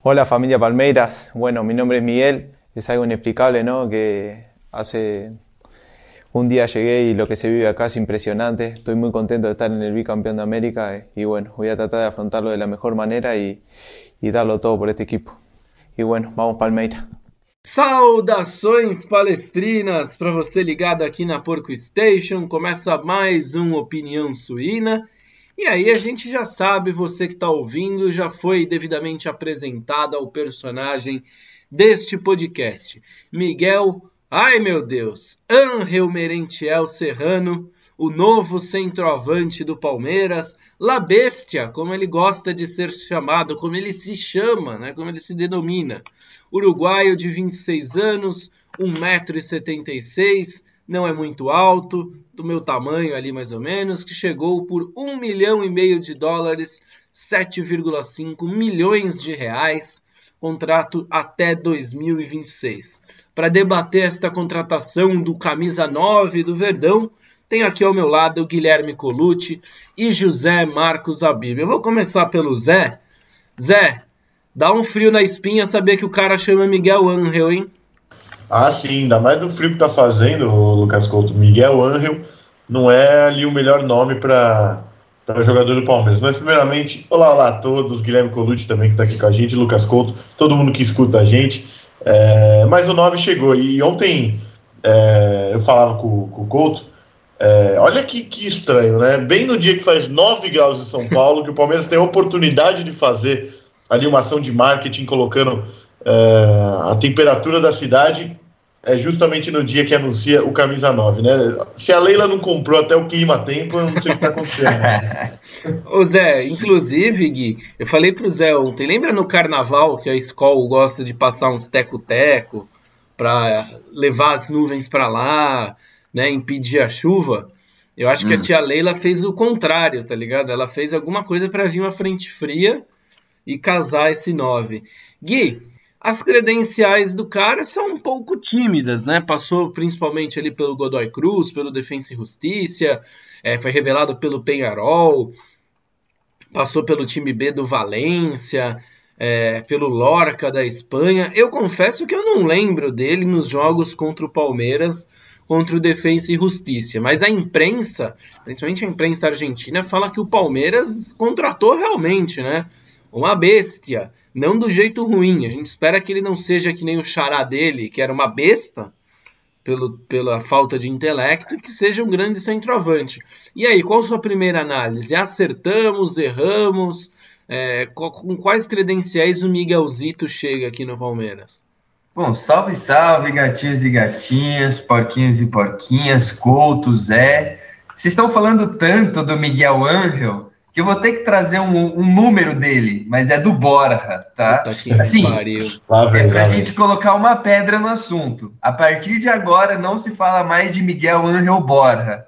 Hola familia Palmeiras, bueno, mi nombre es Miguel, es algo inexplicable, ¿no? Que hace un día llegué y lo que se vive acá es impresionante, estoy muy contento de estar en el bicampeón de América y bueno, voy a tratar de afrontarlo de la mejor manera y, darlo todo por este equipo. Y bueno, vamos Palmeiras. Saudações palestrinas para você ligado aqui na Porco Station. Começa mais um Opinião Suína. E aí a gente já sabe, você que está ouvindo, já foi devidamente apresentado ao personagem deste podcast. Miguel, ai meu Deus, Angel Merentiel Serrano, o novo centroavante do Palmeiras, La Bestia, como ele gosta de ser chamado, como ele se chama, né, como ele se denomina. Uruguaio de 26 anos, 1,76m, não é muito alto, do meu tamanho ali mais ou menos, que chegou por 1 milhão e meio de dólares, 7,5 milhões de reais, contrato até 2026. Para debater esta contratação do camisa 9 do Verdão, tenho aqui ao meu lado o Guilherme Colucci e José Marcos Abib. Eu vou começar pelo Zé. Zé, dá um frio na espinha saber que o cara chama Miguel Angel, hein? Ah, sim, ainda mais do frio que tá fazendo, o Lucas Couto. Miguel Angel não é ali o melhor nome para jogador do Palmeiras. Mas, primeiramente, olá, olá a todos, Guilherme Colucci também que está aqui com a gente, Lucas Couto, todo mundo que escuta a gente. É, mas o 9 chegou e ontem é, eu falava com, com o Couto. É, olha que, que estranho, né? Bem no dia que faz 9 graus em São Paulo, que o Palmeiras tem a oportunidade de fazer ali uma ação de marketing colocando é, a temperatura da cidade é justamente no dia que anuncia o camisa 9, né? Se a Leila não comprou até o clima tempo, eu não sei o que tá acontecendo. Ô Zé, inclusive, Gui, eu falei pro Zé ontem, lembra no carnaval que a escola gosta de passar uns teco-teco para levar as nuvens para lá, né, impedir a chuva? Eu acho hum. que a hum. tia Leila fez o contrário, tá ligado? Ela fez alguma coisa para vir uma frente fria e casar esse 9. Gui, as credenciais do cara são um pouco tímidas, né? Passou principalmente ali pelo Godoy Cruz, pelo Defensa e Justiça, é, foi revelado pelo Penharol, passou pelo time B do Valência, é, pelo Lorca da Espanha. Eu confesso que eu não lembro dele nos jogos contra o Palmeiras, contra o Defensa e Justiça, mas a imprensa, principalmente a imprensa argentina, fala que o Palmeiras contratou realmente, né? Uma bestia não do jeito ruim. A gente espera que ele não seja que nem o xará dele, que era uma besta, pelo, pela falta de intelecto, que seja um grande centroavante. E aí, qual a sua primeira análise? Acertamos, erramos? É, com quais credenciais o Miguelzito chega aqui no Palmeiras? Bom, salve, salve, gatinhos e gatinhas, porquinhos e porquinhas, Couto, Zé. Vocês estão falando tanto do Miguel Angel que eu vou ter que trazer um, um número dele, mas é do Borja, tá? Assim, é pra gente colocar uma pedra no assunto. A partir de agora não se fala mais de Miguel Angel Borja.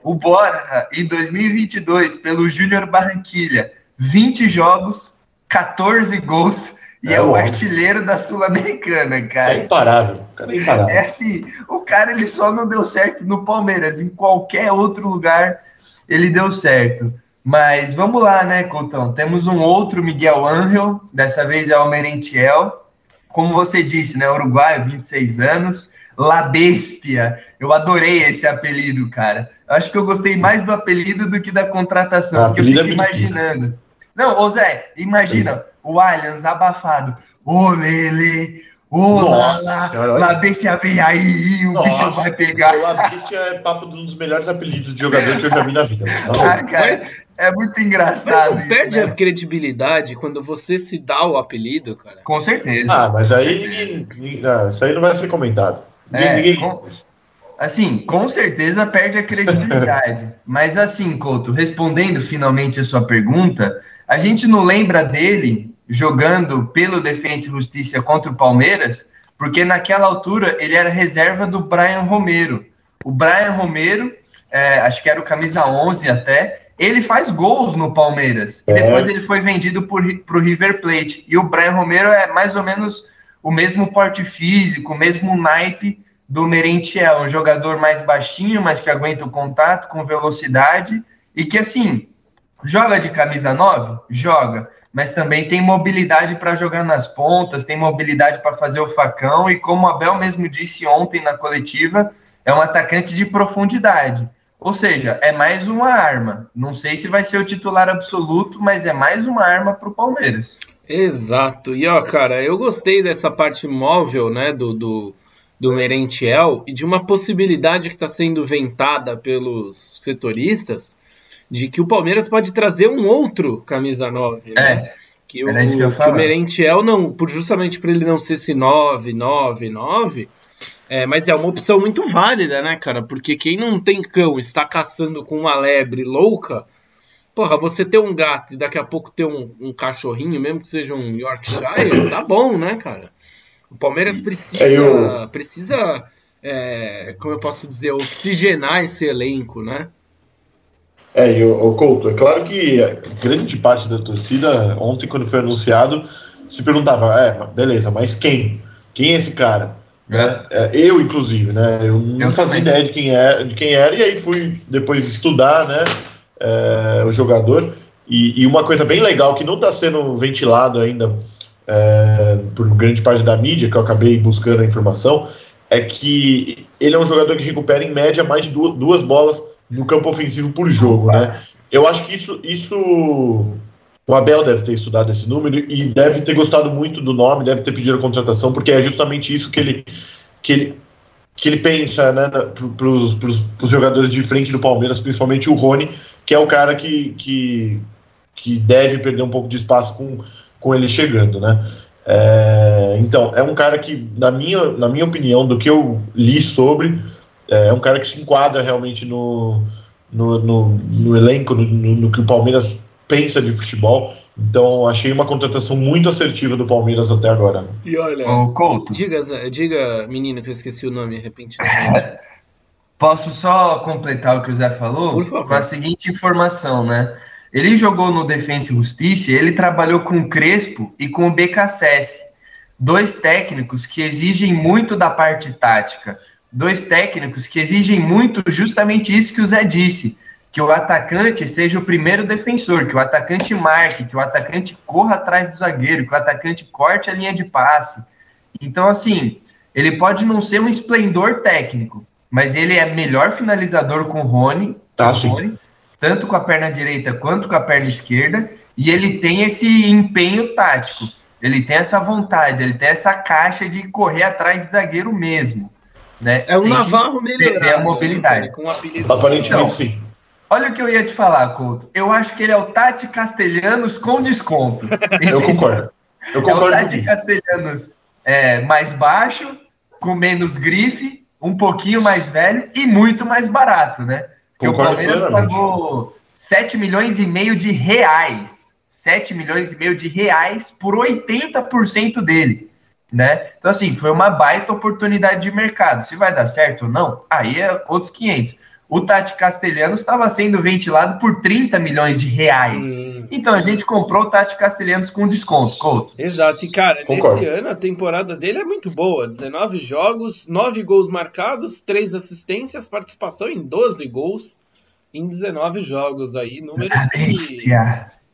O Borja, em 2022, pelo Júnior Barranquilha, 20 jogos, 14 gols e é, é o artilheiro da Sul-Americana, cara. É imparável. O cara é imparável. É assim, o cara ele só não deu certo no Palmeiras, em qualquer outro lugar ele deu certo. Mas vamos lá, né, Coutão? Temos um outro Miguel Angel, dessa vez é o Merentiel. Como você disse, né, Uruguai, 26 anos. La Bestia. Eu adorei esse apelido, cara. Eu acho que eu gostei mais do apelido do que da contratação, porque eu fico é imaginando. Não, ô Zé, imagina o Allianz abafado. Ô, Lele, Ô, Nossa, La Bestia vem aí, o Nossa, bicho vai pegar. La Bestia é papo de um dos melhores apelidos de jogador que eu já vi na vida. Ah, cara, é muito engraçado. Mas não perde né? a credibilidade quando você se dá o apelido, cara. Com certeza. Ah, mas aí não, isso aí não vai ser comentado. É, ninguém, com, assim, com certeza perde a credibilidade. mas assim, Couto, respondendo finalmente a sua pergunta, a gente não lembra dele jogando pelo Defensa e Justiça contra o Palmeiras, porque naquela altura ele era reserva do Brian Romero. O Brian Romero, é, acho que era o camisa 11 até, ele faz gols no Palmeiras. É. E depois ele foi vendido para o River Plate. E o Brian Romero é mais ou menos o mesmo porte físico, o mesmo naipe do Merentiel, um jogador mais baixinho, mas que aguenta o contato, com velocidade, e que assim, joga de camisa 9? Joga mas também tem mobilidade para jogar nas pontas, tem mobilidade para fazer o facão, e como o Abel mesmo disse ontem na coletiva, é um atacante de profundidade. Ou seja, é mais uma arma. Não sei se vai ser o titular absoluto, mas é mais uma arma para o Palmeiras. Exato. E ó, cara, eu gostei dessa parte móvel, né, do, do, do Merentiel e de uma possibilidade que está sendo ventada pelos setoristas de que o Palmeiras pode trazer um outro camisa 9, né? É. Que o, que, que o Merentiel não, por justamente para ele não ser esse 9, 9, 9, é, mas é uma opção muito válida, né, cara? Porque quem não tem cão está caçando com uma lebre louca, porra, você ter um gato e daqui a pouco ter um, um cachorrinho, mesmo que seja um Yorkshire, tá bom, né, cara? O Palmeiras precisa, é, eu... precisa é, como eu posso dizer, oxigenar esse elenco, né? É, e o, o Couto, é claro que grande parte da torcida, ontem quando foi anunciado, se perguntava, é, beleza, mas quem? Quem é esse cara? Né? É, eu, inclusive, né? Eu não eu fazia também. ideia de quem, é, de quem era, e aí fui depois estudar né, é, o jogador. E, e, uma coisa bem legal que não está sendo ventilado ainda é, por grande parte da mídia, que eu acabei buscando a informação, é que ele é um jogador que recupera em média mais de duas, duas bolas no campo ofensivo por jogo. Né? Eu acho que isso, isso o Abel deve ter estudado esse número e deve ter gostado muito do nome, deve ter pedido a contratação, porque é justamente isso que ele, que ele, que ele pensa né, para os jogadores de frente do Palmeiras, principalmente o Rony, que é o cara que, que, que deve perder um pouco de espaço com, com ele chegando. Né? É, então, é um cara que, na minha, na minha opinião, do que eu li sobre, é um cara que se enquadra realmente no, no, no, no elenco, no, no que o Palmeiras pensa de futebol. Então, achei uma contratação muito assertiva do Palmeiras até agora. E olha, o Couto. Diga, diga, menino, que eu esqueci o nome repentinamente. Posso só completar o que o Zé falou? Com a seguinte informação, né? Ele jogou no Defensa e Justiça, ele trabalhou com o Crespo e com o BKSS, dois técnicos que exigem muito da parte tática, dois técnicos que exigem muito justamente isso que o Zé disse, que o atacante seja o primeiro defensor, que o atacante marque, que o atacante corra atrás do zagueiro, que o atacante corte a linha de passe. Então, assim, ele pode não ser um esplendor técnico, mas ele é melhor finalizador com o Rony, tá, com o Rony tanto com a perna direita quanto com a perna esquerda, e ele tem esse empenho tático. Ele tem essa vontade, ele tem essa caixa de correr atrás de zagueiro mesmo. Né? É um Navarro melhorado. a mobilidade. Né? Com Aparentemente então, sim. Olha o que eu ia te falar, Couto. Eu acho que ele é o Tati Castelhanos com desconto. eu concordo. Eu concordo. É o Tati Castelhanos é, mais baixo, com menos grife, um pouquinho mais velho e muito mais barato, né? Porque concordo o Palmeiras plenamente. pagou 7 milhões e meio de reais. 7 milhões e meio de reais por 80% dele. Né? Então, assim, foi uma baita oportunidade de mercado. Se vai dar certo ou não, aí é outros 500 o Tati Castelhanos estava sendo ventilado por 30 milhões de reais. Sim. Então a gente comprou o Tati Castelhanos com desconto, Couto. Exato, e cara, Concordo. nesse ano a temporada dele é muito boa: 19 jogos, 9 gols marcados, 3 assistências, participação em 12 gols em 19 jogos aí, números que,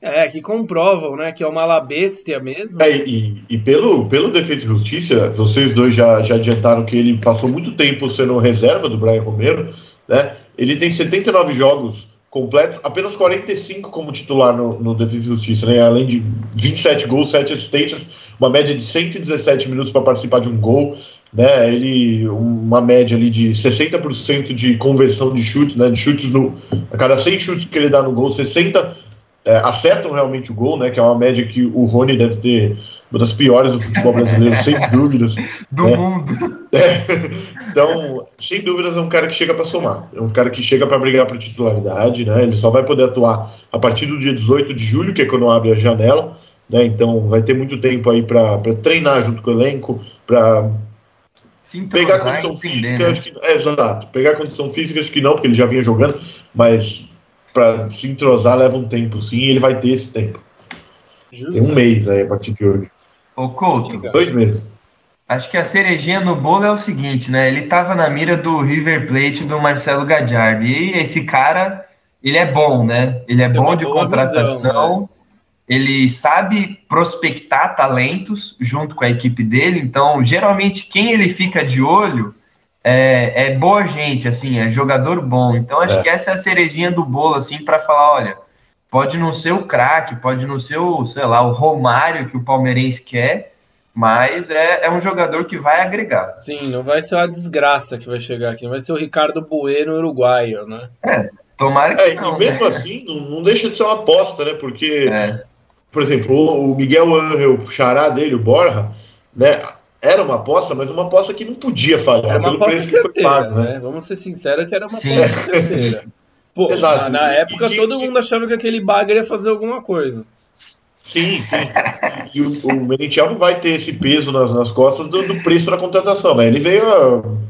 é, que comprovam, né, que é uma labestia mesmo. É, e, e pelo, pelo defeito de justiça, vocês dois já, já adiantaram que ele passou muito tempo sendo reserva do Brian Romero, né? Ele tem 79 jogos completos, apenas 45 como titular no, no Defesa e Justiça, né? Além de 27 gols, 7 assistências, uma média de 117 minutos para participar de um gol, né? Ele uma média ali de 60% de conversão de chutes, né? De chutes no a cada 100 chutes que ele dá no gol, 60 é, acertam realmente o gol, né? Que é uma média que o Rony deve ter uma das piores do futebol brasileiro, sem dúvidas. Do né? mundo. É. Então, sem dúvidas, é um cara que chega para somar. É um cara que chega para brigar por titularidade, né? Ele só vai poder atuar a partir do dia 18 de julho, que é quando abre a janela. Né? Então, vai ter muito tempo aí para treinar junto com o elenco, para pegar condição entender, física. Né? Acho que, é, exato. Pegar condição física, acho que não, porque ele já vinha jogando, mas para se entrosar leva um tempo sim, e ele vai ter esse tempo. Justo. Tem um mês aí a partir de hoje. Ô, Couto. Dois meses. Acho que a cerejinha no bolo é o seguinte, né? Ele tava na mira do River Plate do Marcelo Gadiardo. E esse cara, ele é bom, né? Ele é Tem bom de contratação. Visão, né? ele sabe prospectar talentos junto com a equipe dele, então geralmente quem ele fica de olho é, é boa gente, assim, é jogador bom. Então acho é. que essa é a cerejinha do bolo, assim, para falar, olha, pode não ser o craque, pode não ser o, sei lá, o Romário que o palmeirense quer, mas é, é um jogador que vai agregar. Sim, não vai ser uma desgraça que vai chegar aqui, não vai ser o Ricardo Bueno uruguaio, né? É, tomara que é, não, E mesmo né? assim, não, não, deixa de ser uma aposta, né? Porque, é. por exemplo, o Miguel Angel, o xará dele, o Borja, né? Era uma aposta, mas uma aposta que não podia falhar. Era uma aposta certeira, pago, né? né? Vamos ser sinceros que era uma Sim. aposta certeira. Pô, Exato. Na, na época e, todo mundo achava que aquele bagre ia fazer alguma coisa. Sim, sim. E o, o Merentiel não vai ter esse peso nas, nas costas do, do, preço da contratação, né? Ele veio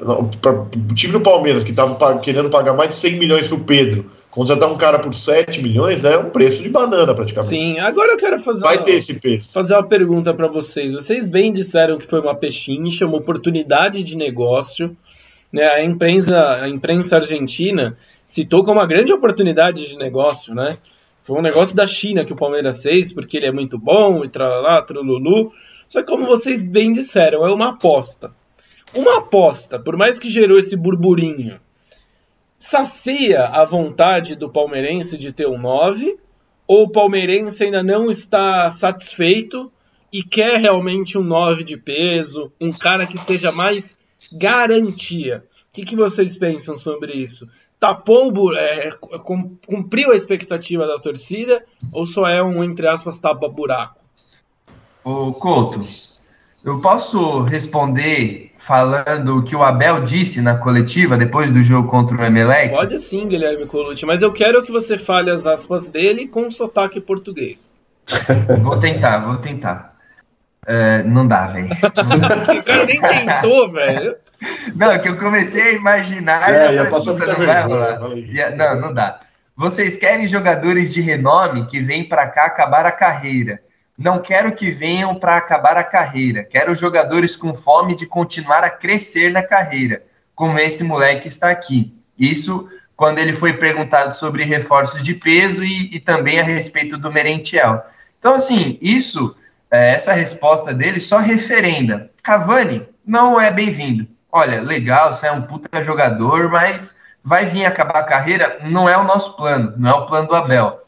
o time do Palmeiras, que estava querendo pagar mais de 100 milhões para o Pedro, contratar um cara por 7 milhões é um preço de banana praticamente. Sim, agora eu quero fazer, vai uma, ter esse peso. fazer uma pergunta para vocês. Vocês bem disseram que foi uma pechincha, uma oportunidade de negócio. Né? A, imprensa, a imprensa argentina citou como uma grande oportunidade de negócio, né? Foi um negócio da China que o Palmeiras fez, porque ele é muito bom e tralá, trululu. Só que, como vocês bem disseram, é uma aposta. Uma aposta, por mais que gerou esse burburinho, sacia a vontade do palmeirense de ter um 9, ou o palmeirense ainda não está satisfeito e quer realmente um 9 de peso, um cara que seja mais garantia que, que vocês pensam sobre isso? Tapou, é, cumpriu a expectativa da torcida ou só é um, entre aspas, tapa-buraco? Ô, Couto, eu posso responder falando o que o Abel disse na coletiva depois do jogo contra o Emelec? Pode sim, Guilherme Colucci, mas eu quero que você fale as aspas dele com sotaque português. vou tentar, vou tentar. Uh, não dá, velho. nem tentou, velho. Não, é que eu comecei a imaginar. É, ia passar não, vai não, não dá. Vocês querem jogadores de renome que vêm para cá acabar a carreira. Não quero que venham para acabar a carreira. Quero jogadores com fome de continuar a crescer na carreira, como esse moleque está aqui. Isso quando ele foi perguntado sobre reforços de peso e, e também a respeito do Merentiel. Então, assim, isso, é, essa resposta dele só referenda. Cavani não é bem-vindo olha, legal, você é um puta jogador, mas vai vir acabar a carreira, não é o nosso plano, não é o plano do Abel.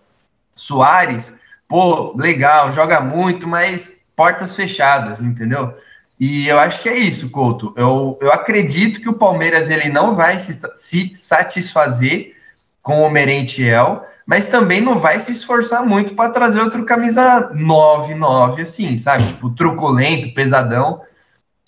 Soares, pô, legal, joga muito, mas portas fechadas, entendeu? E eu acho que é isso, Couto. Eu, eu acredito que o Palmeiras ele não vai se, se satisfazer com o Merentiel, mas também não vai se esforçar muito para trazer outro camisa 9, 9, assim, sabe? Tipo, truculento, pesadão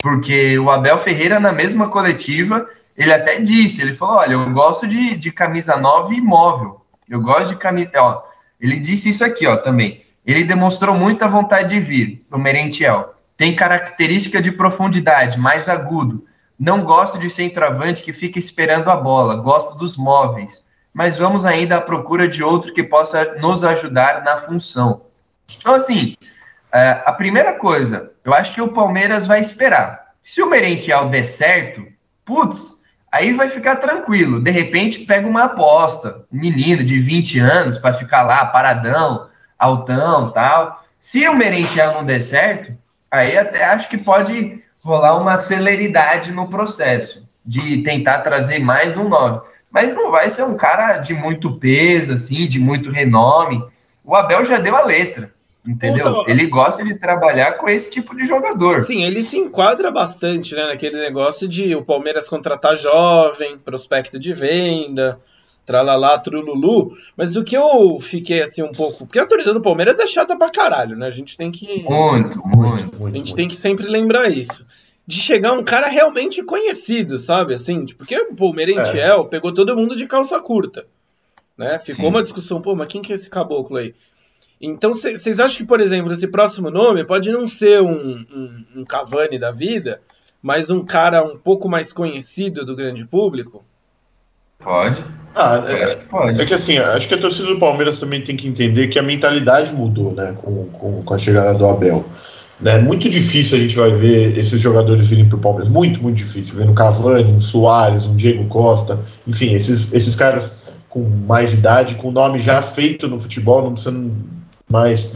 porque o Abel Ferreira, na mesma coletiva, ele até disse, ele falou, olha, eu gosto de, de camisa nova e móvel. Eu gosto de camisa... Ó, ele disse isso aqui, ó, também. Ele demonstrou muita vontade de vir, o Merentiel. Tem característica de profundidade, mais agudo. Não gosto de centroavante que fica esperando a bola, gosto dos móveis. Mas vamos ainda à procura de outro que possa nos ajudar na função. Então, assim, é, a primeira coisa, eu acho que o Palmeiras vai esperar. Se o Merentiel der certo, putz, aí vai ficar tranquilo. De repente, pega uma aposta, um menino de 20 anos para ficar lá paradão, altão, tal. Se o Merentiel não der certo, aí até acho que pode rolar uma celeridade no processo de tentar trazer mais um 9. Mas não vai ser um cara de muito peso, assim, de muito renome. O Abel já deu a letra. Entendeu? Ele gosta de trabalhar com esse tipo de jogador. Sim, ele se enquadra bastante né, naquele negócio de o Palmeiras contratar jovem, prospecto de venda, tralalá, trululu. Mas o que eu fiquei assim um pouco. Porque a torcida do Palmeiras é chata pra caralho, né? A gente tem que. Muito, muito. A gente muito. tem que sempre lembrar isso. De chegar um cara realmente conhecido, sabe? Assim, tipo, porque o Palmeirentiel é. pegou todo mundo de calça curta. Né? Ficou Sim. uma discussão, pô, mas quem que é esse caboclo aí? Então, vocês acham que, por exemplo, esse próximo nome pode não ser um, um, um, Cavani da vida, mas um cara um pouco mais conhecido do grande público? Pode. Ah, é, pode. é que assim, acho que a torcida do Palmeiras também tem que entender que a mentalidade mudou, né, com, com, com a chegada do Abel. É muito difícil a gente vai ver esses jogadores virem para o Palmeiras. Muito, muito difícil. Vendo Cavani, um Soares, um Diego Costa, enfim, esses, esses caras com mais idade, com nome já feito no futebol, não precisando mais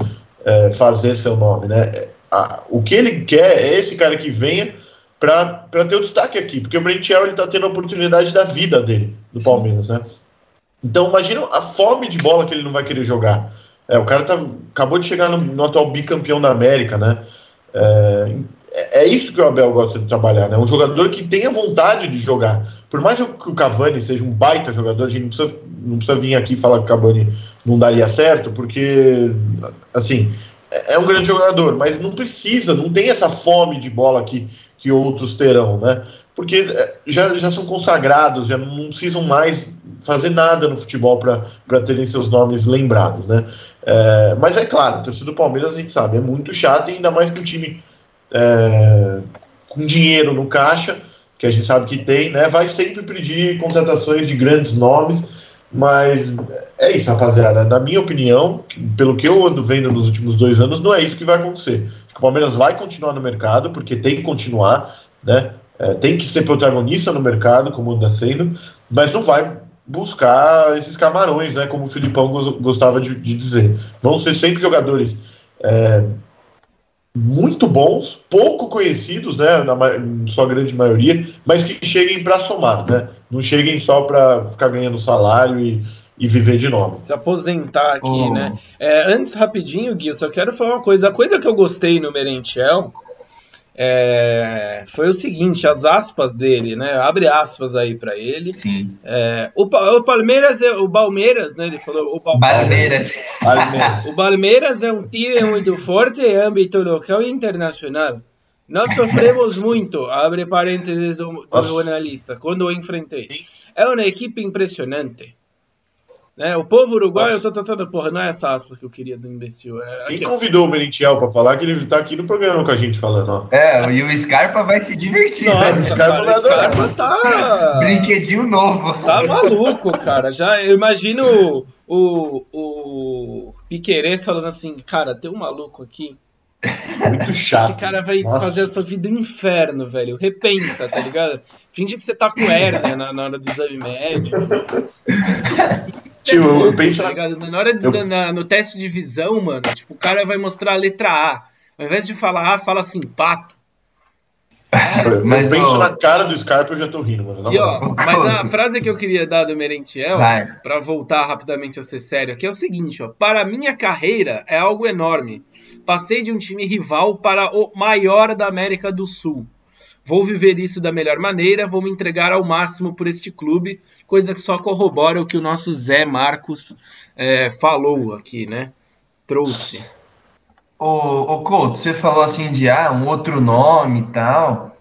é, fazer seu nome, né? A, o que ele quer é esse cara que venha para ter o destaque aqui, porque o Brentiel ele tá tendo a oportunidade da vida dele, do Palmeiras, né? Então imagina a fome de bola que ele não vai querer jogar. É, o cara tá, acabou de chegar no, no atual bicampeão da América, né? É, é isso que o Abel gosta de trabalhar, né? Um jogador que tenha vontade de jogar. Por mais que o Cavani seja um baita jogador, a gente não precisa, não precisa vir aqui falar que o Cavani não daria certo, porque, assim, é, é um grande jogador, mas não precisa, não tem essa fome de bola que, que outros terão, né? Porque é, já, já são consagrados, já não precisam mais fazer nada no futebol para terem seus nomes lembrados, né? É, mas é claro, o torcedor do Palmeiras a gente sabe, é muito chato, ainda mais que o time é, com dinheiro no caixa, que a gente sabe que tem, né? Vai sempre pedir contratações de grandes nomes, mas é isso, rapaziada. Na minha opinião, pelo que eu ando vendo nos últimos dois anos, não é isso que vai acontecer. Acho que o Palmeiras vai continuar no mercado, porque tem que continuar, né? É, tem que ser protagonista no mercado, como anda sendo, mas não vai buscar esses camarões, né? Como o Filipão gostava de, de dizer. Vão ser sempre jogadores é, muito bons, pouco conhecidos, né, na sua grande maioria, mas que cheguem para somar, né? Não cheguem só para ficar ganhando salário e, e viver de nome. Se aposentar aqui, oh. né? É, antes, rapidinho, Gui, eu só quero falar uma coisa. A coisa que eu gostei no Merentiel é, foi o seguinte, as aspas dele, né? Abre aspas aí para ele. Sim. É, o, o, Palmeiras é o Palmeiras, né? Ele falou o Palmeiras. Palmeiras. o Palmeiras é um time muito forte em âmbito local e internacional. Nós sofremos muito, abre parênteses do, do jornalista, quando o enfrentei. É uma equipe impressionante. Né? O povo uruguaio, eu tô tentando, porra, não é essa aspa que eu queria do imbecil. É, Quem convidou o Merentiel pra falar que ele tá aqui no programa com a gente falando, ó. É, e o Scarpa vai se divertir. Nossa, né? o Scarpa, cara, Scarpa tá. Brinquedinho novo. Tá maluco, cara. Já eu imagino o, o Piqueires falando assim, cara, tem um maluco aqui. Muito chato. Esse cara vai Nossa. fazer a sua vida um inferno, velho. Repensa, tá ligado? Finge que você tá com hérnia na, na hora do exame médico. Tipo, eu penso. Tá na hora de, eu... na, no teste de visão, mano, tipo, o cara vai mostrar a letra A. Ao invés de falar A, fala assim, pato. É, mas eu penso ó, na cara do Scarpa eu já tô rindo, mano. E, ó, mas a frase que eu queria dar do Merentiel, para voltar rapidamente a ser sério, aqui é o seguinte, ó. Para minha carreira é algo enorme. Passei de um time rival para o maior da América do Sul. Vou viver isso da melhor maneira, vou me entregar ao máximo por este clube, coisa que só corrobora o que o nosso Zé Marcos é, falou aqui, né? Trouxe. Ô, ô Couto, você falou assim de ah, um outro nome e tal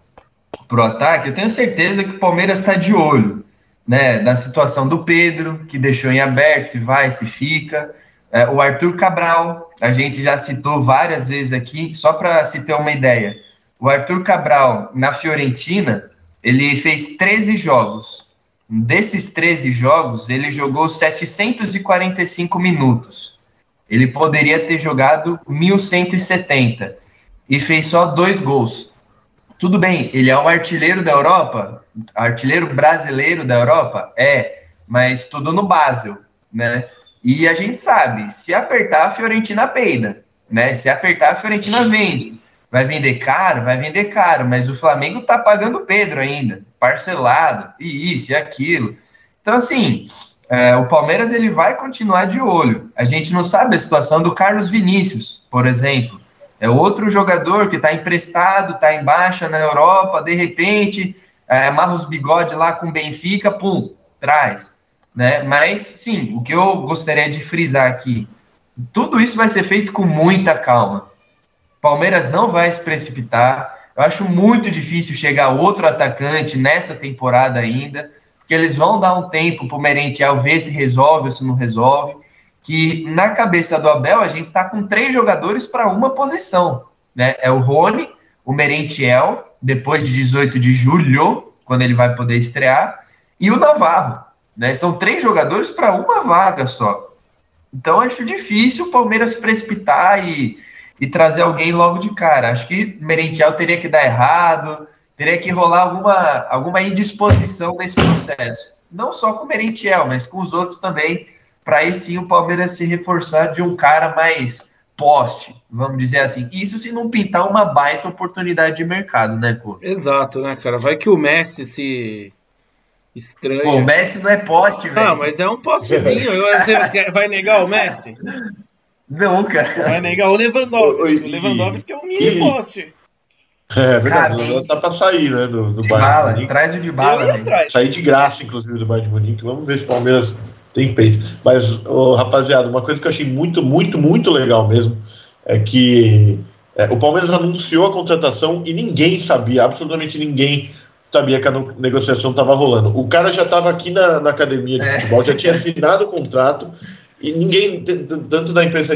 pro ataque. Eu tenho certeza que o Palmeiras está de olho, né? Na situação do Pedro, que deixou em aberto, se vai, se fica. É, o Arthur Cabral, a gente já citou várias vezes aqui, só para se ter uma ideia. O Arthur Cabral, na Fiorentina, ele fez 13 jogos. Desses 13 jogos, ele jogou 745 minutos. Ele poderia ter jogado 1170 e fez só dois gols. Tudo bem, ele é um artilheiro da Europa, artilheiro brasileiro da Europa? É, mas tudo no Basel, né? E a gente sabe, se apertar, a Fiorentina peida, né? Se apertar, a Fiorentina vende. Vai vender caro? Vai vender caro, mas o Flamengo tá pagando Pedro ainda, parcelado, e isso e aquilo. Então, assim, é, o Palmeiras ele vai continuar de olho. A gente não sabe a situação do Carlos Vinícius, por exemplo. É outro jogador que está emprestado, está em baixa na Europa, de repente, é, amarra os bigodes lá com Benfica, pum, traz. Né? Mas, sim, o que eu gostaria de frisar aqui, tudo isso vai ser feito com muita calma. Palmeiras não vai se precipitar. Eu acho muito difícil chegar outro atacante nessa temporada ainda, porque eles vão dar um tempo para o Merentiel ver se resolve ou se não resolve. Que na cabeça do Abel a gente está com três jogadores para uma posição. Né? É o Rony, o Merentiel, depois de 18 de julho, quando ele vai poder estrear, e o Navarro. Né? São três jogadores para uma vaga só. Então acho difícil o Palmeiras precipitar e e trazer alguém logo de cara. Acho que Merentiel teria que dar errado, teria que rolar alguma, alguma indisposição nesse processo. Não só com o Merentiel, mas com os outros também, para aí sim o Palmeiras se reforçar de um cara mais poste, vamos dizer assim. Isso se não pintar uma baita oportunidade de mercado, né, pô? Exato, né, cara? Vai que o Messi se estranha. Pô, o Messi não é poste, velho. Não, mas é um postezinho. Você vai negar o Messi? Não, cara. Vai negar o Lewandowski. O Lewandowski é um mini poste. É verdade, cara, tá pra sair, né, do, do de Bayern. Bala, traz o de bala, né? Sair de graça, inclusive, do Bayern de Munique. Vamos ver se o Palmeiras tem peito. Mas, oh, rapaziada, uma coisa que eu achei muito, muito, muito legal mesmo é que é, o Palmeiras anunciou a contratação e ninguém sabia, absolutamente ninguém sabia que a negociação estava rolando. O cara já estava aqui na, na, academia de é. futebol, já tinha assinado o contrato e ninguém, tanto da imprensa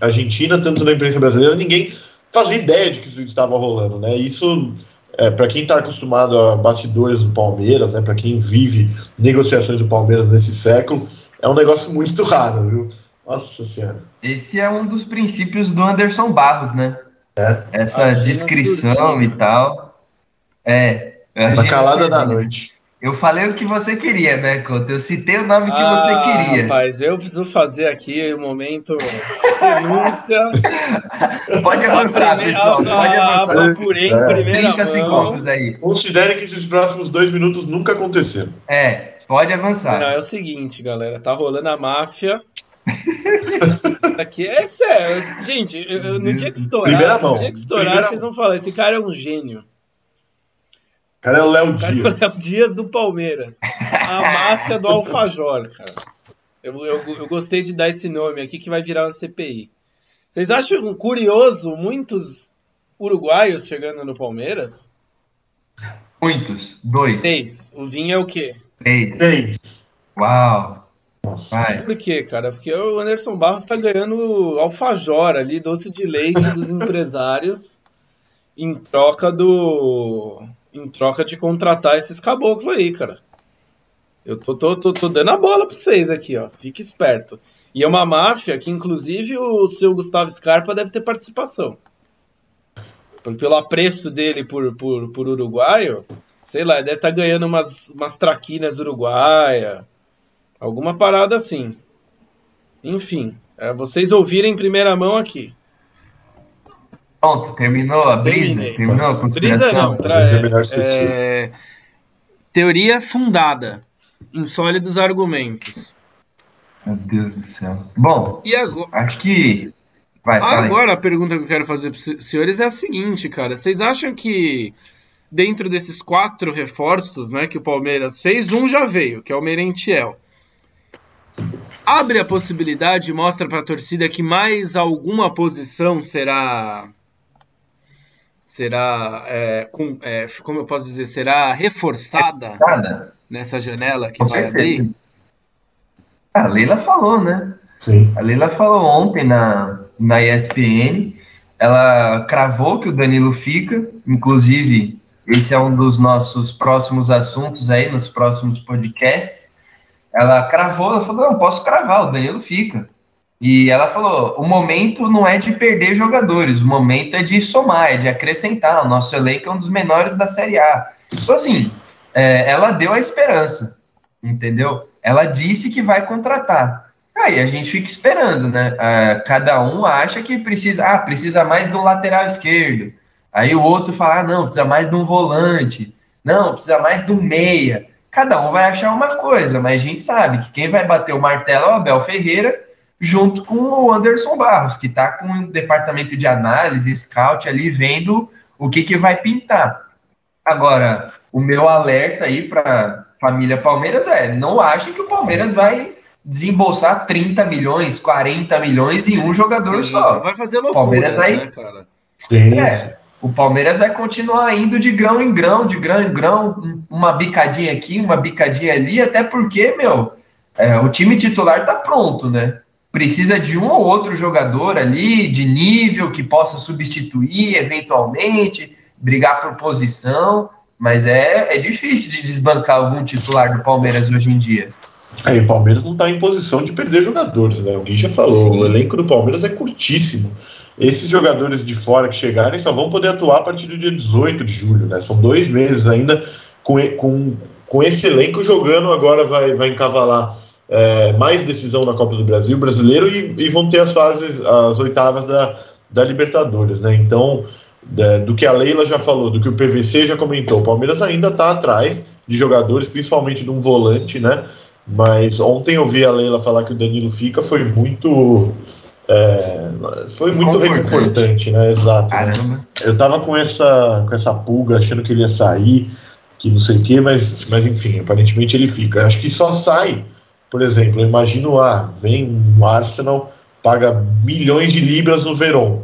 argentina, tanto da imprensa brasileira, ninguém fazia ideia de que isso estava rolando, né? Isso é, para quem está acostumado a bastidores do Palmeiras, né? Para quem vive negociações do Palmeiras nesse século, é um negócio muito raro, viu? Nossa Senhora. Esse é um dos princípios do Anderson Barros, né? É. Essa descrição e tal. É. Na calada da noite. Eu falei o que você queria, né, Couto? Eu citei o nome que ah, você queria. Rapaz, eu preciso fazer aqui o um momento denúncia. pode avançar, pessoal. Pode avançar. Apurei em é. 30 mão. segundos aí. Considere que esses próximos dois minutos nunca aconteceram. É, pode avançar. Não, é o seguinte, galera. Tá rolando a máfia. Aqui é sério. Gente, eu, no dia que estourar, no dia que estourar, vocês vão falar, esse cara é um gênio. Cara é o Léo Dias. É o Léo Dias do Palmeiras. A máfia do Alfajor, cara. Eu, eu, eu, gostei de dar esse nome aqui que vai virar uma CPI. Vocês acham curioso muitos uruguaios chegando no Palmeiras? Muitos. Dois. Três. O Vinho é o quê? Três. Três. Uau. Vai. Por quê, cara? Porque o Anderson Barros tá ganhando alfajor ali, doce de leite dos empresários em troca do em troca de contratar esses caboclos aí, cara. Eu tô, tô, tô, tô dando a bola pra vocês aqui, ó. Fique esperto. E é uma máfia que, inclusive, o seu Gustavo Scarpa deve ter participação. Pelo apreço dele por, por, por uruguaio, sei lá, deve estar tá ganhando umas, umas traquinas uruguaia, alguma parada assim. Enfim, é, vocês ouvirem em primeira mão aqui. Pronto, terminou a brisa? Terminei. Terminou a Brisa não, tra... é, é... Teoria fundada em sólidos argumentos. Meu Deus do céu. Bom, e agora... acho que... Vai, agora a pergunta que eu quero fazer para os senhores é a seguinte, cara. Vocês acham que dentro desses quatro reforços né, que o Palmeiras fez, um já veio, que é o Merentiel. Abre a possibilidade, mostra para a torcida que mais alguma posição será será, é, com, é, como eu posso dizer, será reforçada, reforçada. nessa janela que com vai certeza. abrir? A Leila falou, né? Sim. A Leila falou ontem na, na ESPN, ela cravou que o Danilo fica, inclusive esse é um dos nossos próximos assuntos aí, nos próximos podcasts. Ela cravou, ela falou, não, posso cravar, o Danilo fica. E ela falou: o momento não é de perder jogadores, o momento é de somar, é de acrescentar. O nosso elenco é um dos menores da Série A. Então, assim, é, ela deu a esperança, entendeu? Ela disse que vai contratar. Aí a gente fica esperando, né? É, cada um acha que precisa, ah, precisa mais do lateral esquerdo. Aí o outro fala, ah, não, precisa mais de um volante. Não, precisa mais do meia. Cada um vai achar uma coisa, mas a gente sabe que quem vai bater o martelo é o Abel Ferreira junto com o Anderson Barros, que está com o departamento de análise, scout ali, vendo o que, que vai pintar. Agora, o meu alerta aí para família Palmeiras é: não ache que o Palmeiras vai desembolsar 30 milhões, 40 milhões em um jogador Sim, só. Vai fazer loucura, Palmeiras aí, né, cara? É, o Palmeiras vai continuar indo de grão em grão, de grão em grão, uma bicadinha aqui, uma bicadinha ali, até porque, meu, é, o time titular tá pronto, né? Precisa de um ou outro jogador ali de nível que possa substituir eventualmente, brigar por posição, mas é, é difícil de desbancar algum titular do Palmeiras hoje em dia. Aí, o Palmeiras não está em posição de perder jogadores, né? Gui já falou, Sim. o elenco do Palmeiras é curtíssimo. Esses jogadores de fora que chegarem só vão poder atuar a partir do dia 18 de julho, né? São dois meses ainda com, com, com esse elenco jogando, agora vai, vai encavalar é, mais decisão na Copa do Brasil brasileiro e, e, vão ter as fases, as oitavas da, da Libertadores, né? Então, é, do que a Leila já falou, do que o PVC já comentou, o Palmeiras ainda está atrás de jogadores, principalmente de um volante, né? Mas ontem eu vi a Leila falar que o Danilo fica, foi muito. É, foi muito reconfortante, né? Exato. Né? Eu tava com essa, com essa pulga achando que ele ia sair, que não sei o quê, mas, mas enfim, aparentemente ele fica. Acho que só sai, por exemplo, eu imagino, ah, vem o Arsenal, paga milhões de libras no Verón.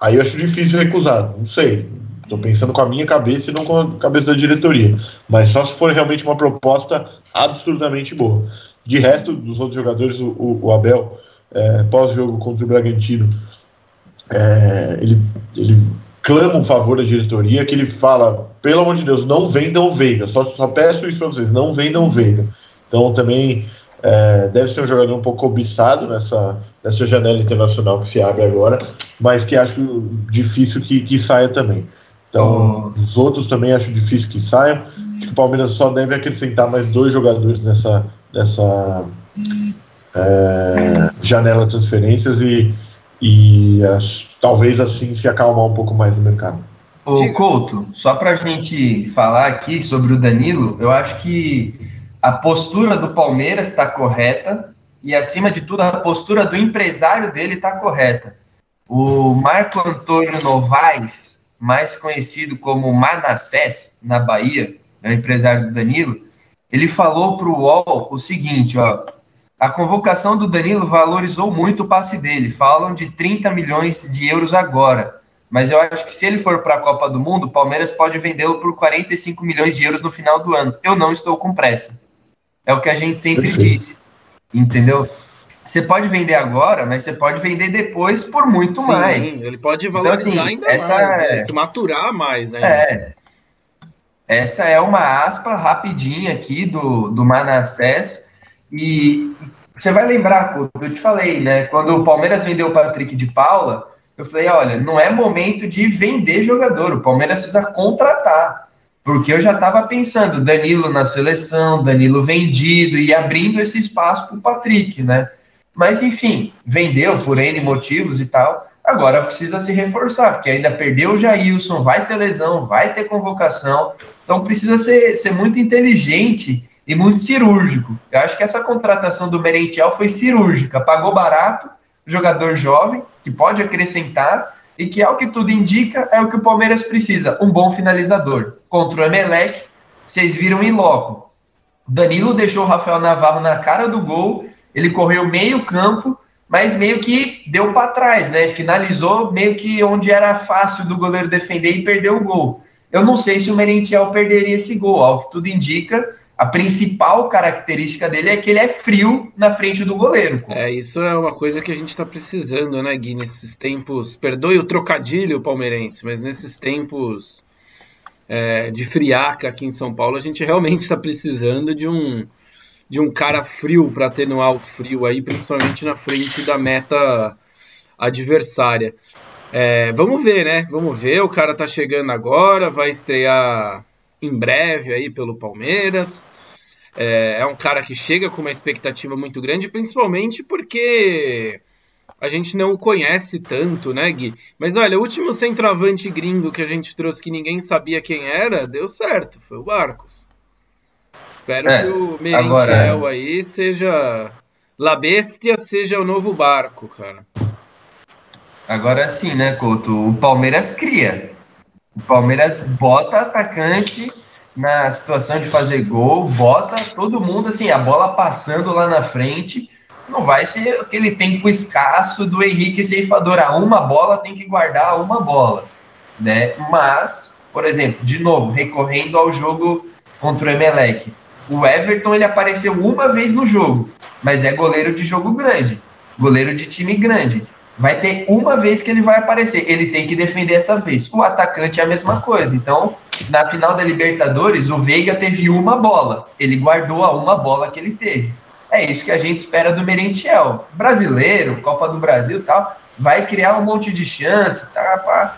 Aí eu acho difícil recusar, não sei. Estou pensando com a minha cabeça e não com a cabeça da diretoria. Mas só se for realmente uma proposta absurdamente boa. De resto, dos outros jogadores, o, o Abel, é, pós-jogo contra o Bragantino, é, ele, ele clama um favor da diretoria, que ele fala, pelo amor de Deus, não vendam Veiga. Só, só peço isso para vocês, não vendam Veiga. Então também é, deve ser um jogador um pouco cobiçado nessa, nessa janela internacional que se abre agora, mas que acho difícil que, que saia também. Então, oh. os outros também acho difícil que saiam. Acho que o Palmeiras só deve acrescentar mais dois jogadores nessa, nessa é, janela de transferências e, e as, talvez assim se acalmar um pouco mais no mercado. Ô, Couto, só para a gente falar aqui sobre o Danilo, eu acho que a postura do Palmeiras está correta e, acima de tudo, a postura do empresário dele está correta. O Marco Antônio Novaes, mais conhecido como Manassés, na Bahia, é o empresário do Danilo, ele falou para o UOL o seguinte, ó, a convocação do Danilo valorizou muito o passe dele, falam de 30 milhões de euros agora, mas eu acho que se ele for para a Copa do Mundo, o Palmeiras pode vendê-lo por 45 milhões de euros no final do ano. Eu não estou com pressa. É o que a gente sempre Perfeito. disse, entendeu? Você pode vender agora, mas você pode vender depois por muito Sim, mais. Ele pode valorizar então, assim, ainda essa mais, é... né? maturar mais. Ainda. É. Essa é uma aspa rapidinha aqui do, do Manassés. E você vai lembrar, eu te falei, né? Quando o Palmeiras vendeu o Patrick de Paula, eu falei: olha, não é momento de vender jogador, o Palmeiras precisa contratar. Porque eu já estava pensando, Danilo na seleção, Danilo vendido e abrindo esse espaço para o Patrick, né? Mas, enfim, vendeu por N motivos e tal. Agora precisa se reforçar, porque ainda perdeu o Jailson, vai ter lesão, vai ter convocação. Então precisa ser, ser muito inteligente e muito cirúrgico. Eu acho que essa contratação do Merentiel foi cirúrgica. Pagou barato, jogador jovem, que pode acrescentar, e que, ao que tudo indica, é o que o Palmeiras precisa: um bom finalizador. Contra o Emelec, vocês viram em loco. Danilo deixou o Rafael Navarro na cara do gol ele correu meio campo, mas meio que deu para trás, né? Finalizou meio que onde era fácil do goleiro defender e perdeu o gol. Eu não sei se o Merentiel perderia esse gol, ao que tudo indica. A principal característica dele é que ele é frio na frente do goleiro. É, isso é uma coisa que a gente está precisando, né, Gui? Nesses tempos. Perdoe o trocadilho palmeirense, mas nesses tempos é, de friaca aqui em São Paulo, a gente realmente está precisando de um de um cara frio para atenuar o frio aí, principalmente na frente da meta adversária. É, vamos ver, né? Vamos ver. O cara tá chegando agora, vai estrear em breve aí pelo Palmeiras. É, é um cara que chega com uma expectativa muito grande, principalmente porque a gente não o conhece tanto, né, Gui? Mas olha, o último centroavante gringo que a gente trouxe que ninguém sabia quem era, deu certo, foi o Barcos. Espero é, que o Merentiel agora... aí seja. La Bestia seja o novo barco, cara. Agora sim, né, Couto? O Palmeiras cria. O Palmeiras bota atacante na situação de fazer gol, bota todo mundo assim, a bola passando lá na frente. Não vai ser aquele tempo escasso do Henrique Ceifador. A uma bola tem que guardar uma bola, né? Mas, por exemplo, de novo, recorrendo ao jogo contra o Emelec, o Everton ele apareceu uma vez no jogo, mas é goleiro de jogo grande, goleiro de time grande. Vai ter uma vez que ele vai aparecer, ele tem que defender essa vez. O atacante é a mesma coisa. Então, na final da Libertadores, o Veiga teve uma bola, ele guardou a uma bola que ele teve. É isso que a gente espera do Merentiel. Brasileiro, Copa do Brasil tal, vai criar um monte de chance, tá? Pá.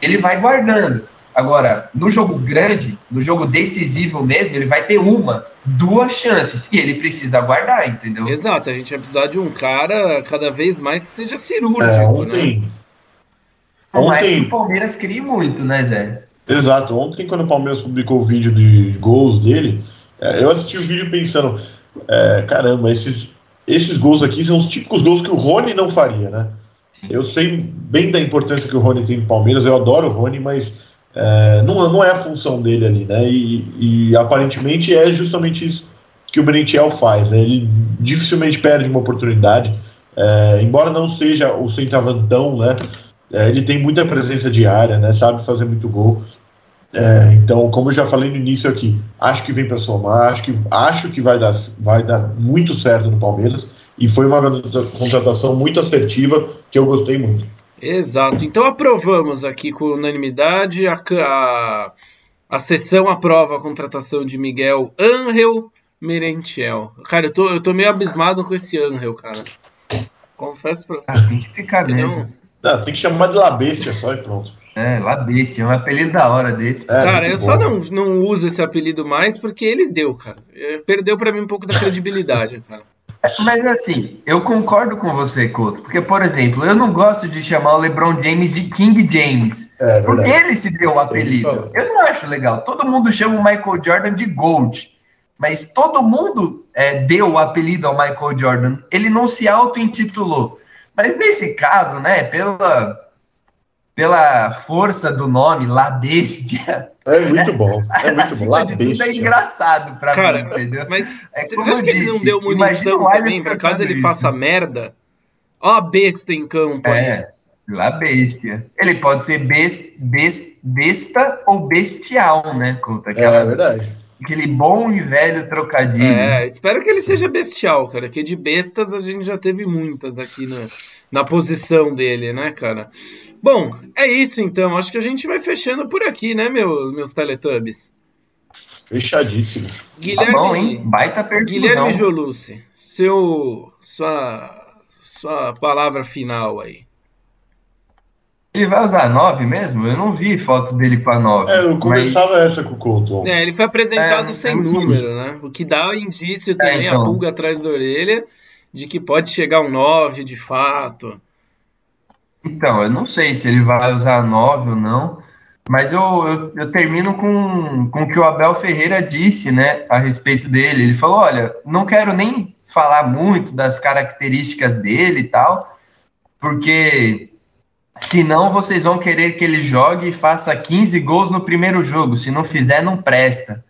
Ele vai guardando. Agora, no jogo grande, no jogo decisivo mesmo, ele vai ter uma, duas chances. E ele precisa aguardar, entendeu? Exato, a gente vai precisar de um cara cada vez mais que seja cirúrgico, É, né? ontem, Por mais que Ontem- o Palmeiras crie muito, né, Zé? Exato. Ontem, quando o Palmeiras publicou o vídeo de gols dele, é, eu assisti o vídeo pensando: é, caramba, esses, esses gols aqui são os típicos gols que o Rony não faria, né? Sim. Eu sei bem da importância que o Rony tem no Palmeiras, eu adoro o Rony, mas é, não, não é a função dele ali, né? E, e aparentemente é justamente isso que o Merentiel faz, né? Ele dificilmente perde uma oportunidade, é, embora não seja o centroavantão, né? É, ele tem muita presença de área, né? Sabe fazer muito gol. É, então, como eu já falei no início aqui, acho que vem para somar, acho que, acho que vai, dar, vai dar muito certo no Palmeiras. E foi uma contratação muito assertiva que eu gostei muito. Exato. Então aprovamos aqui com unanimidade a, a, a sessão aprova a contratação de Miguel Angel Merentiel. Cara, eu tô, eu tô meio abismado com esse Angel, cara. Confesso pra você. Ah, tem que ficar que mesmo. não- Não, tem que chamar de La Bestia só e pronto. É, lá Bestia, é um apelido da hora desse. É, Cara, eu só bom. não, não uso esse apelido mais porque ele deu, cara. É, Perdeu pra mim um pouco da credibilidade, cara. Mas assim, eu concordo com você, Couto. Porque, por exemplo, eu não gosto de chamar o LeBron James de King James. É Porque ele se deu o apelido. Eu não acho legal. Todo mundo chama o Michael Jordan de Gold. Mas todo mundo é, deu o apelido ao Michael Jordan. Ele não se auto-intitulou. Mas nesse caso, né, pela, pela força do nome, La Bestia, É muito bom. É muito bom. La é Bestia. engraçado pra Cara, mim, entendeu? Mas É você como que ele não disse, deu imagina munição também, pra caso ele faça merda? Ó a besta em campo aí. É, La Bestia. Ele pode ser bes- bes- besta ou bestial, né, Couto? É, Aquela, é verdade. aquele bom e velho trocadilho. É, espero que ele seja bestial, cara. Que de bestas a gente já teve muitas aqui na, na posição dele, né, cara? Bom, é isso então. Acho que a gente vai fechando por aqui, né, meu, meus Teletubbies? Fechadíssimo. Tá Guilherme, bom, hein? Baita Guilherme perfusão. Jolucci, seu, sua, sua palavra final aí. Ele vai usar 9 mesmo? Eu não vi foto dele com a 9. É, eu conversava essa com o Couto ontem. É, ele foi apresentado É, sem sim. número, né? O que dá indício também, então. a pulga atrás da orelha, de que pode chegar um 9 de fato. Então, eu não sei se ele vai usar 9 ou não, mas eu, eu, eu termino com, com o que o Abel Ferreira disse, né, a respeito dele. Ele falou: olha, não quero nem falar muito das características dele e tal, porque senão vocês vão querer que ele jogue e faça 15 gols no primeiro jogo. Se não fizer, não presta.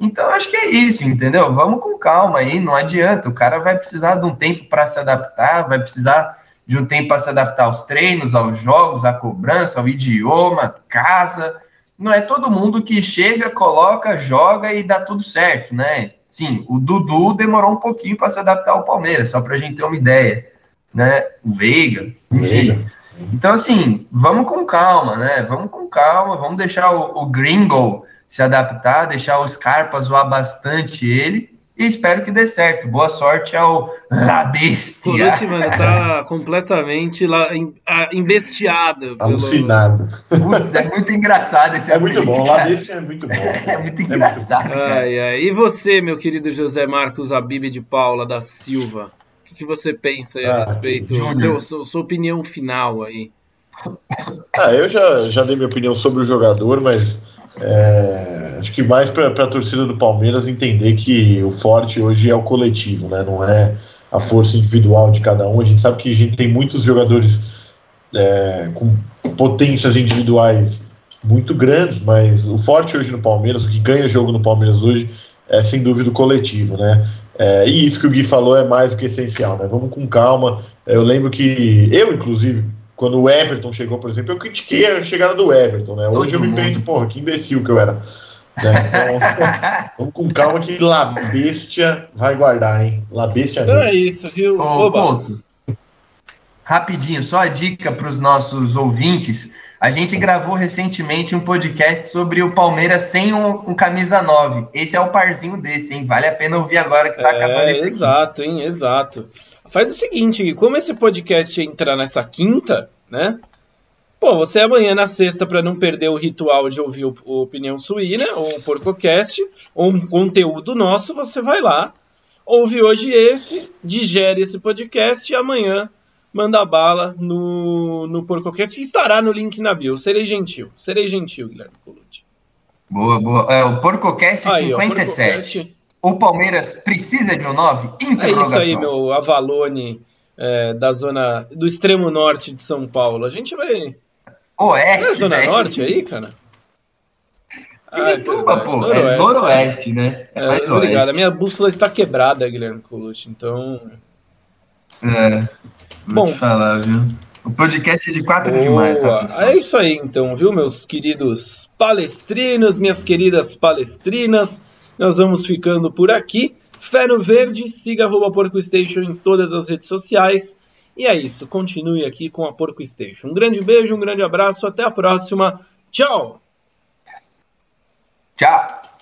Então, acho que é isso, entendeu? Vamos com calma aí, não adianta. O cara vai precisar de um tempo para se adaptar, vai precisar de um tempo para se adaptar aos treinos, aos jogos, à cobrança, ao idioma, casa. Não é todo mundo que chega, coloca, joga e dá tudo certo, né? Sim, o Dudu demorou um pouquinho para se adaptar ao Palmeiras, só para a gente ter uma ideia, né? O Veiga, enfim. Veiga. Então, assim, vamos com calma, né? Vamos com calma, vamos deixar o, o Gringo se adaptar, deixar o Scarpa zoar bastante ele e espero que dê certo. Boa sorte ao La Bestia. Colucci, mano, tá completamente lá, em- embestiado. pelo- Alucinado. Putz, é muito engraçado esse É muito apelido, bom. La cara. Bestia é muito bom. É muito engraçado, cara. Ai, ai. E você, meu querido José Marcos Abib de Paula da Silva? O que, que você pensa aí a Ah, respeito? Seu, seu- sua opinião final aí. Ah, eu já, já dei minha opinião sobre o jogador, mas é, acho que mais para a torcida do Palmeiras entender que o forte hoje é o coletivo, né? Não é a força individual de cada um. A gente sabe que a gente tem muitos jogadores é, com potências individuais muito grandes, mas o forte hoje no Palmeiras, o que ganha jogo no Palmeiras hoje, é sem dúvida o coletivo, né? É, e isso que o Gui falou é mais do que essencial, né? Vamos com calma. Eu lembro que eu, inclusive, quando o Everton chegou, por exemplo, eu critiquei a chegada do Everton, né? Hoje Todo eu me mundo. penso, porra, que imbecil que eu era. Né? Então, vamos com calma que La Bestia vai guardar, hein? La Bestia Então mesmo. é isso, viu? Ô. Couto, rapidinho, só a dica para os nossos ouvintes. A gente gravou recentemente um podcast sobre o Palmeiras sem um, um camisa 9. Esse é o parzinho desse, hein? Vale a pena ouvir agora que tá acabando É, esse aqui. exato, hein? Exato. Faz o seguinte, Gui, como esse podcast entra nessa quinta, né? Pô, você amanhã na sexta, para não perder o ritual de ouvir o, o Opinião Suína, ou o PorcoCast, ou um conteúdo nosso, você vai lá, ouve hoje esse, digere esse podcast e amanhã manda bala no, no PorcoCast, que estará no link na bio. Serei gentil, serei gentil, Guilherme Colucci. Boa, boa. É, o PorcoCast Aí, 57. Ó, Porcocast... O Palmeiras precisa de um 9? É isso aí, meu Avalone é, da zona do extremo norte de São Paulo. A gente vai Oeste. Não é Zona véio. Norte aí, cara? Ah, é pô. Noroeste, é noroeste, né? É, mais obrigado. A minha bússola está quebrada, Guilherme Colucci, então. É. Vou Bom, te falar, viu? O podcast é de 4 boa. de maio, tá, É isso aí, então, viu, meus queridos palestrinos, minhas queridas palestrinas. Nós vamos ficando por aqui. No Verde, siga arroba Porco Station em todas as redes sociais. E é isso, continue aqui com a Porco Station. Um grande beijo, um grande abraço, até a próxima. Tchau! Tchau!